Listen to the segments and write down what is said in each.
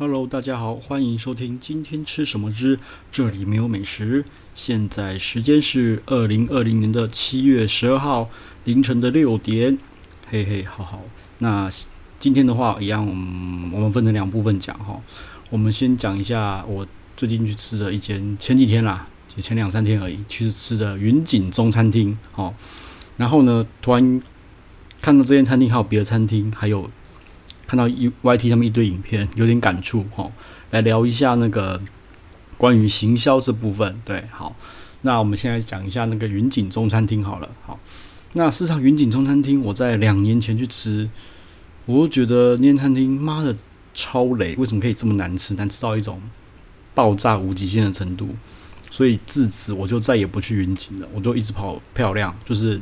Hello，大家好，欢迎收听今天吃什么之这里没有美食。现在时间是二零二零年的七月十二号凌晨的六点。嘿嘿，好好。那今天的话一样，嗯，我们分成两部分讲哈。我们先讲一下我最近去吃的一间，前几天啦，就前两三天而已，去吃的云锦中餐厅。好，然后呢，突然看到这间餐厅还有别的餐厅，还有。看到 YT 上面一堆影片，有点感触哈。来聊一下那个关于行销这部分。对，好，那我们现在讲一下那个云锦中餐厅好了。好，那事实上云锦中餐厅，我在两年前去吃，我就觉得那间餐厅妈的超雷，为什么可以这么难吃？难吃到一种爆炸无极限的程度。所以自此我就再也不去云锦了，我就一直跑漂亮，就是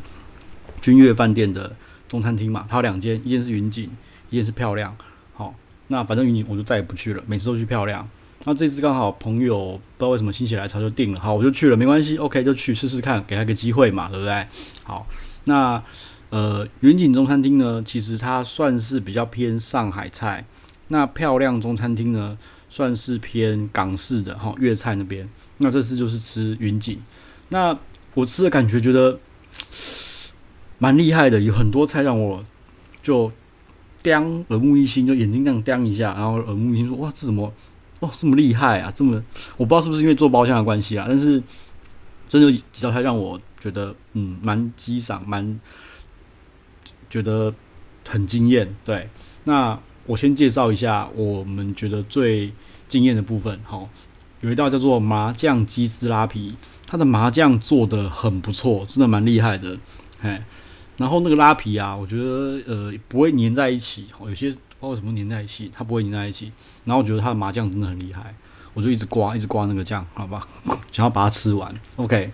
君悦饭店的中餐厅嘛，它有两间，一间是云锦。也是漂亮，好，那反正云锦我就再也不去了，每次都去漂亮。那这次刚好朋友不知道为什么心血来潮就定了，好，我就去了，没关系，OK，就去试试看，给他个机会嘛，对不对？好，那呃云锦中餐厅呢，其实它算是比较偏上海菜，那漂亮中餐厅呢，算是偏港式的哈粤菜那边。那这次就是吃云锦，那我吃的感觉觉得 蛮厉害的，有很多菜让我就。盯耳目一新，就眼睛这样盯一下，然后耳目一新说：“哇，这怎么哇这么厉害啊？这么我不知道是不是因为做包厢的关系啊，但是真的几道菜让我觉得嗯蛮激赏，蛮觉得很惊艳。对，那我先介绍一下我们觉得最惊艳的部分。好，有一道叫做麻酱鸡丝拉皮，它的麻酱做的很不错，真的蛮厉害的。嘿。然后那个拉皮啊，我觉得呃不会粘在一起，有些不知道什么粘在一起，它不会粘在一起。然后我觉得它的麻酱真的很厉害，我就一直刮，一直刮那个酱，好吧，想要把它吃完。OK，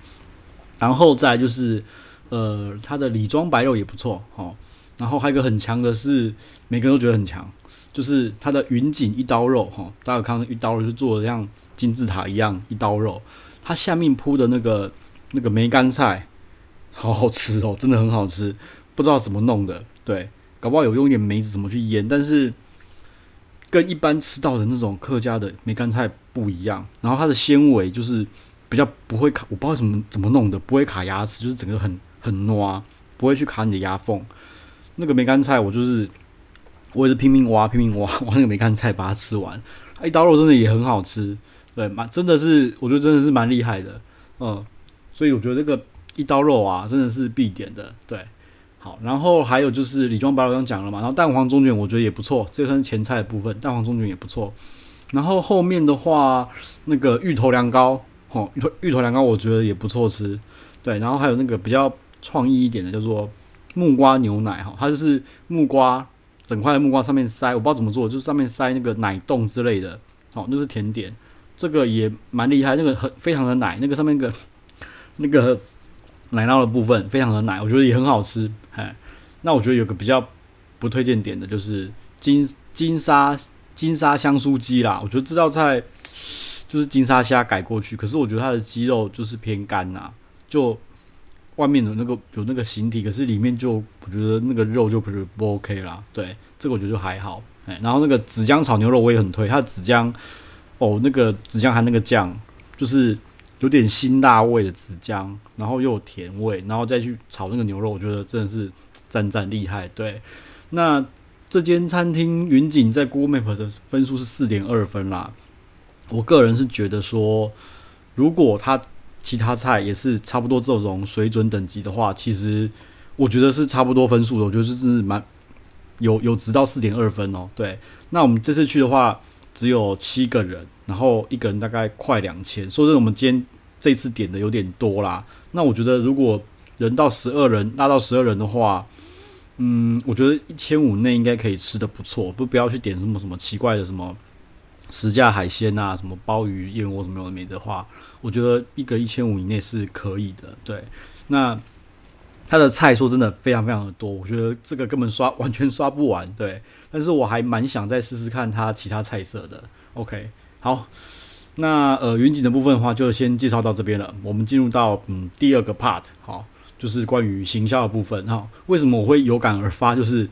然后再就是呃它的里庄白肉也不错，哦。然后还有一个很强的是，每个人都觉得很强，就是它的云锦一刀肉，哈，大家有看到一刀肉就做的像金字塔一样一刀肉，它下面铺的那个那个梅干菜。好好吃哦，真的很好吃，不知道怎么弄的，对，搞不好有用一点梅子怎么去腌，但是跟一般吃到的那种客家的梅干菜不一样。然后它的纤维就是比较不会卡，我不知道怎么怎么弄的，不会卡牙齿，就是整个很很糯，不会去卡你的牙缝。那个梅干菜我就是我也是拼命挖拼命挖挖那个梅干菜把它吃完，一刀肉真的也很好吃，对，蛮真的是我觉得真的是蛮厉害的，嗯，所以我觉得这个。一刀肉啊，真的是必点的，对，好，然后还有就是李庄白肉刚讲了嘛，然后蛋黄中卷我觉得也不错，这算是前菜的部分，蛋黄中卷也不错，然后后面的话那个芋头凉糕，吼，芋头芋头凉糕我觉得也不错吃，对，然后还有那个比较创意一点的叫做木瓜牛奶，哈，它就是木瓜整块的木瓜上面塞，我不知道怎么做，就是上面塞那个奶冻之类的，好，那是甜点，这个也蛮厉害，那个很非常的奶，那个上面那个那个。奶酪的部分非常的奶，我觉得也很好吃。哎，那我觉得有个比较不推荐点的就是金金沙金沙香酥鸡啦。我觉得这道菜就是金沙虾改过去，可是我觉得它的鸡肉就是偏干呐，就外面的那个有那个形体，可是里面就我觉得那个肉就不是不 OK 啦。对，这个我觉得就还好。哎，然后那个紫姜炒牛肉我也很推，它的紫姜哦，那个紫姜含那个酱就是。有点辛辣味的紫姜，然后又有甜味，然后再去炒那个牛肉，我觉得真的是赞赞厉害。对，那这间餐厅云锦在 Google Map 的分数是四点二分啦。我个人是觉得说，如果它其他菜也是差不多这种水准等级的话，其实我觉得是差不多分数的。我觉得是是蛮有有值到四点二分哦。对，那我们这次去的话只有七个人。然后一个人大概快两千，说真的，我们今天这次点的有点多啦。那我觉得如果人到十二人，拉到十二人的话，嗯，我觉得一千五内应该可以吃的不错，不不要去点什么什么奇怪的什么实价海鲜啊，什么鲍鱼、燕窝什么有的没的话，我觉得一个一千五以内是可以的。对，那他的菜说真的非常非常的多，我觉得这个根本刷完全刷不完。对，但是我还蛮想再试试看他其他菜色的。OK。好，那呃云锦的部分的话，就先介绍到这边了。我们进入到嗯第二个 part，好，就是关于行销的部分哈。为什么我会有感而发？就是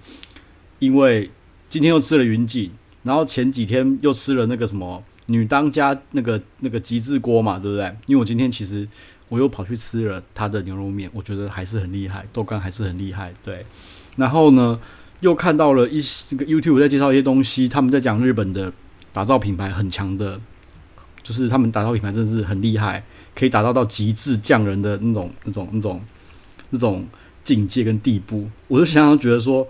因为今天又吃了云锦，然后前几天又吃了那个什么女当家那个那个极致锅嘛，对不对？因为我今天其实我又跑去吃了他的牛肉面，我觉得还是很厉害，豆干还是很厉害，对。然后呢，又看到了一些个 YouTube 在介绍一些东西，他们在讲日本的打造品牌很强的，就是他们打造品牌真的是很厉害，可以打造到极致匠人的那种那种那种那种境界跟地步。我就想想觉得说，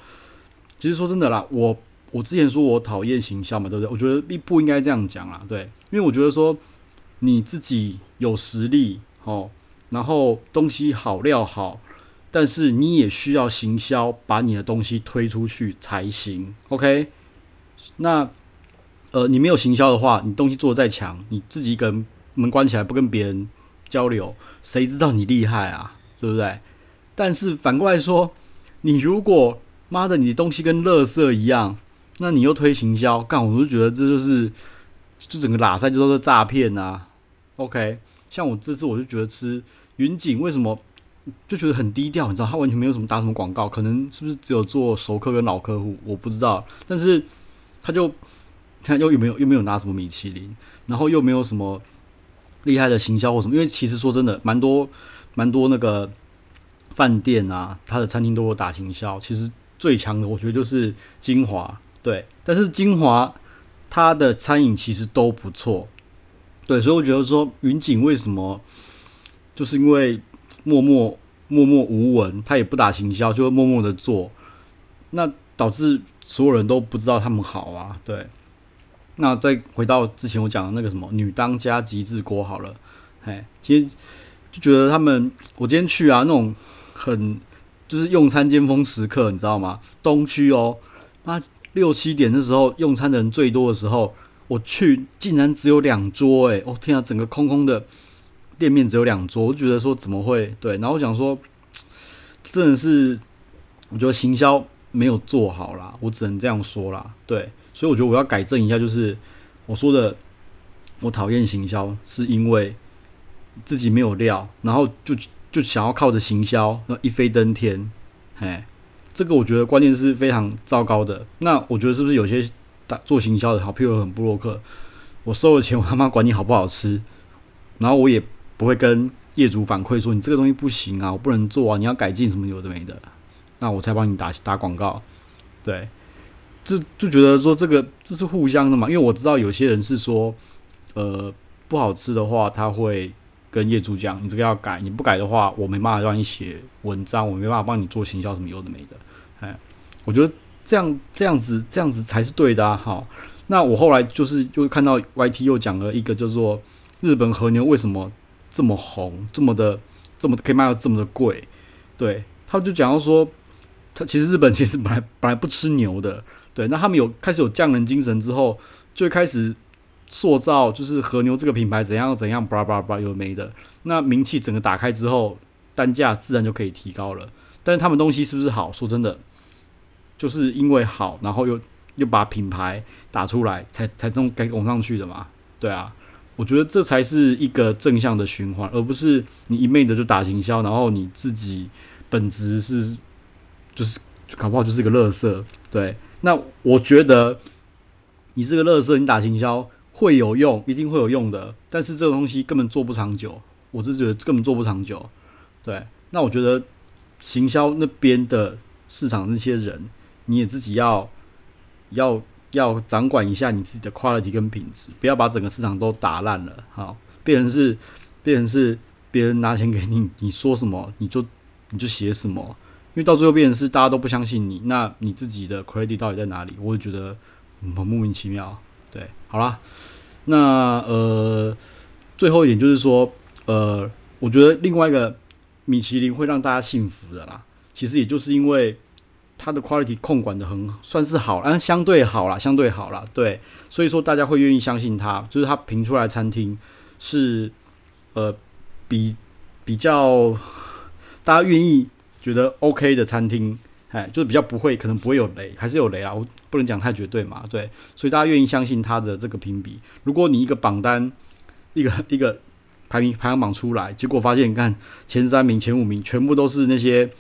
其实说真的啦，我。我之前说我讨厌行销嘛，对不对？我觉得并不应该这样讲啦，对，因为我觉得说你自己有实力哦，然后东西好料好，但是你也需要行销，把你的东西推出去才行。OK，那呃，你没有行销的话，你东西做得再强，你自己一个人门关起来不跟别人交流，谁知道你厉害啊？对不对？但是反过来说，你如果妈的，你的东西跟垃圾一样。那你又推行销，干，我就觉得这就是，就整个拉赛就都是诈骗啊。OK，像我这次我就觉得吃云锦为什么就觉得很低调，你知道，他完全没有什么打什么广告，可能是不是只有做熟客跟老客户，我不知道。但是他就看又有没有又没有拿什么米其林，然后又没有什么厉害的行销或什么，因为其实说真的，蛮多蛮多那个饭店啊，他的餐厅都有打行销。其实最强的，我觉得就是金华。对，但是金华它的餐饮其实都不错，对，所以我觉得说云锦为什么，就是因为默默默默无闻，他也不打行销，就默默的做，那导致所有人都不知道他们好啊，对。那再回到之前我讲的那个什么女当家极致锅好了，哎，其实就觉得他们，我今天去啊，那种很就是用餐尖峰时刻，你知道吗？东区哦，那。六七点的时候，用餐的人最多的时候，我去竟然只有两桌，诶，哦天啊，整个空空的店面只有两桌，我觉得说怎么会？对，然后我想说，真的是我觉得行销没有做好啦，我只能这样说啦，对，所以我觉得我要改正一下，就是我说的，我讨厌行销，是因为自己没有料，然后就就想要靠着行销，那一飞登天，嘿。这个我觉得观念是非常糟糕的。那我觉得是不是有些打做行销的好，譬如很布洛克，我收了钱，我他妈管你好不好吃，然后我也不会跟业主反馈说你这个东西不行啊，我不能做啊，你要改进什么有的没的，那我才帮你打打广告。对，就，就觉得说这个这是互相的嘛，因为我知道有些人是说，呃，不好吃的话他会。跟业主讲，你这个要改，你不改的话，我没办法让你写文章，我没办法帮你做行销什么有的没的。哎，我觉得这样这样子这样子才是对的啊！好，那我后来就是又看到 YT 又讲了一个叫做日本和牛为什么这么红，这么的这么可以卖到这么的贵。对，他就讲到说，其实日本 其实本来本来不吃牛的，对，那他们有开始有匠人精神之后，就开始。塑造就是和牛这个品牌怎样怎样，巴拉巴拉巴拉有没的，那名气整个打开之后，单价自然就可以提高了。但是他们东西是不是好？说真的，就是因为好，然后又又把品牌打出来，才才弄该拱上去的嘛。对啊，我觉得这才是一个正向的循环，而不是你一昧的就打行销，然后你自己本质是就是搞不好就是个乐色。对，那我觉得你是个乐色，你打行销。会有用，一定会有用的，但是这个东西根本做不长久，我是觉得根本做不长久。对，那我觉得行销那边的市场那些人，你也自己要要要掌管一下你自己的 quality 跟品质，不要把整个市场都打烂了。好，变成是变成是别人拿钱给你，你说什么你就你就写什么，因为到最后变成是大家都不相信你，那你自己的 credit 到底在哪里？我也觉得很莫名其妙。对，好啦。那呃，最后一点就是说，呃，我觉得另外一个米其林会让大家信服的啦，其实也就是因为它的 quality 控管的很算是好，嗯，相对好啦，相对好啦，对，所以说大家会愿意相信它，就是它评出来餐厅是呃比比较大家愿意觉得 OK 的餐厅。哎，就是比较不会，可能不会有雷，还是有雷啊。我不能讲太绝对嘛，对。所以大家愿意相信他的这个评比。如果你一个榜单，一个一个排名排行榜出来，结果发现你看前三名、前五名全部都是那些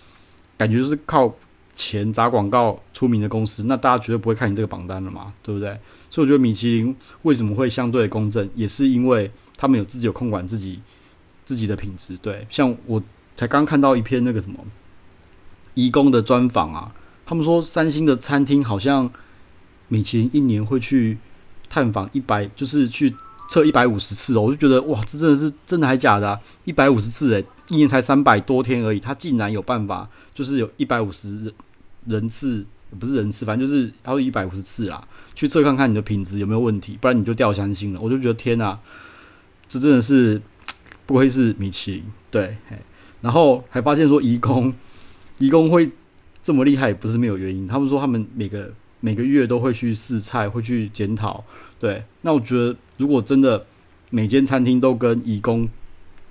感觉就是靠钱砸广告出名的公司，那大家绝对不会看你这个榜单了嘛，对不对？所以我觉得米其林为什么会相对公正，也是因为他们有自己有控管自己自己的品质。对，像我才刚看到一篇那个什么颐宫的专访啊，他们说三星的餐厅好像米其林一年会去探访一百，就是去测一百五十次哦，我就觉得哇，这真的是真的还假的？一百五十次诶，一年才三百多天而已，他竟然有办法，就是有一百五十人人次，不是人次，反正就是他说一百五十次啦，去测看看你的品质有没有问题，不然你就掉三星了。我就觉得天哪，这真的是不愧是米其林，对，然后还发现说颐宫，义工会这么厉害，也不是没有原因。他们说他们每个。每个月都会去试菜，会去检讨。对，那我觉得如果真的每间餐厅都跟义工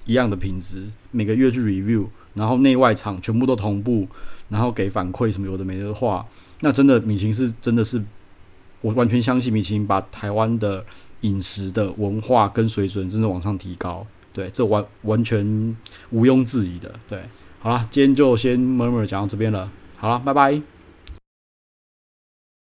一样的品质，每个月去 review，然后内外场全部都同步，然后给反馈什么有的没的话，那真的米其林是真的是，我完全相信米其林把台湾的饮食的文化跟水准真的往上提高。对，这完完全毋庸置疑的。对，好了，今天就先慢慢讲到这边了。好了，拜拜。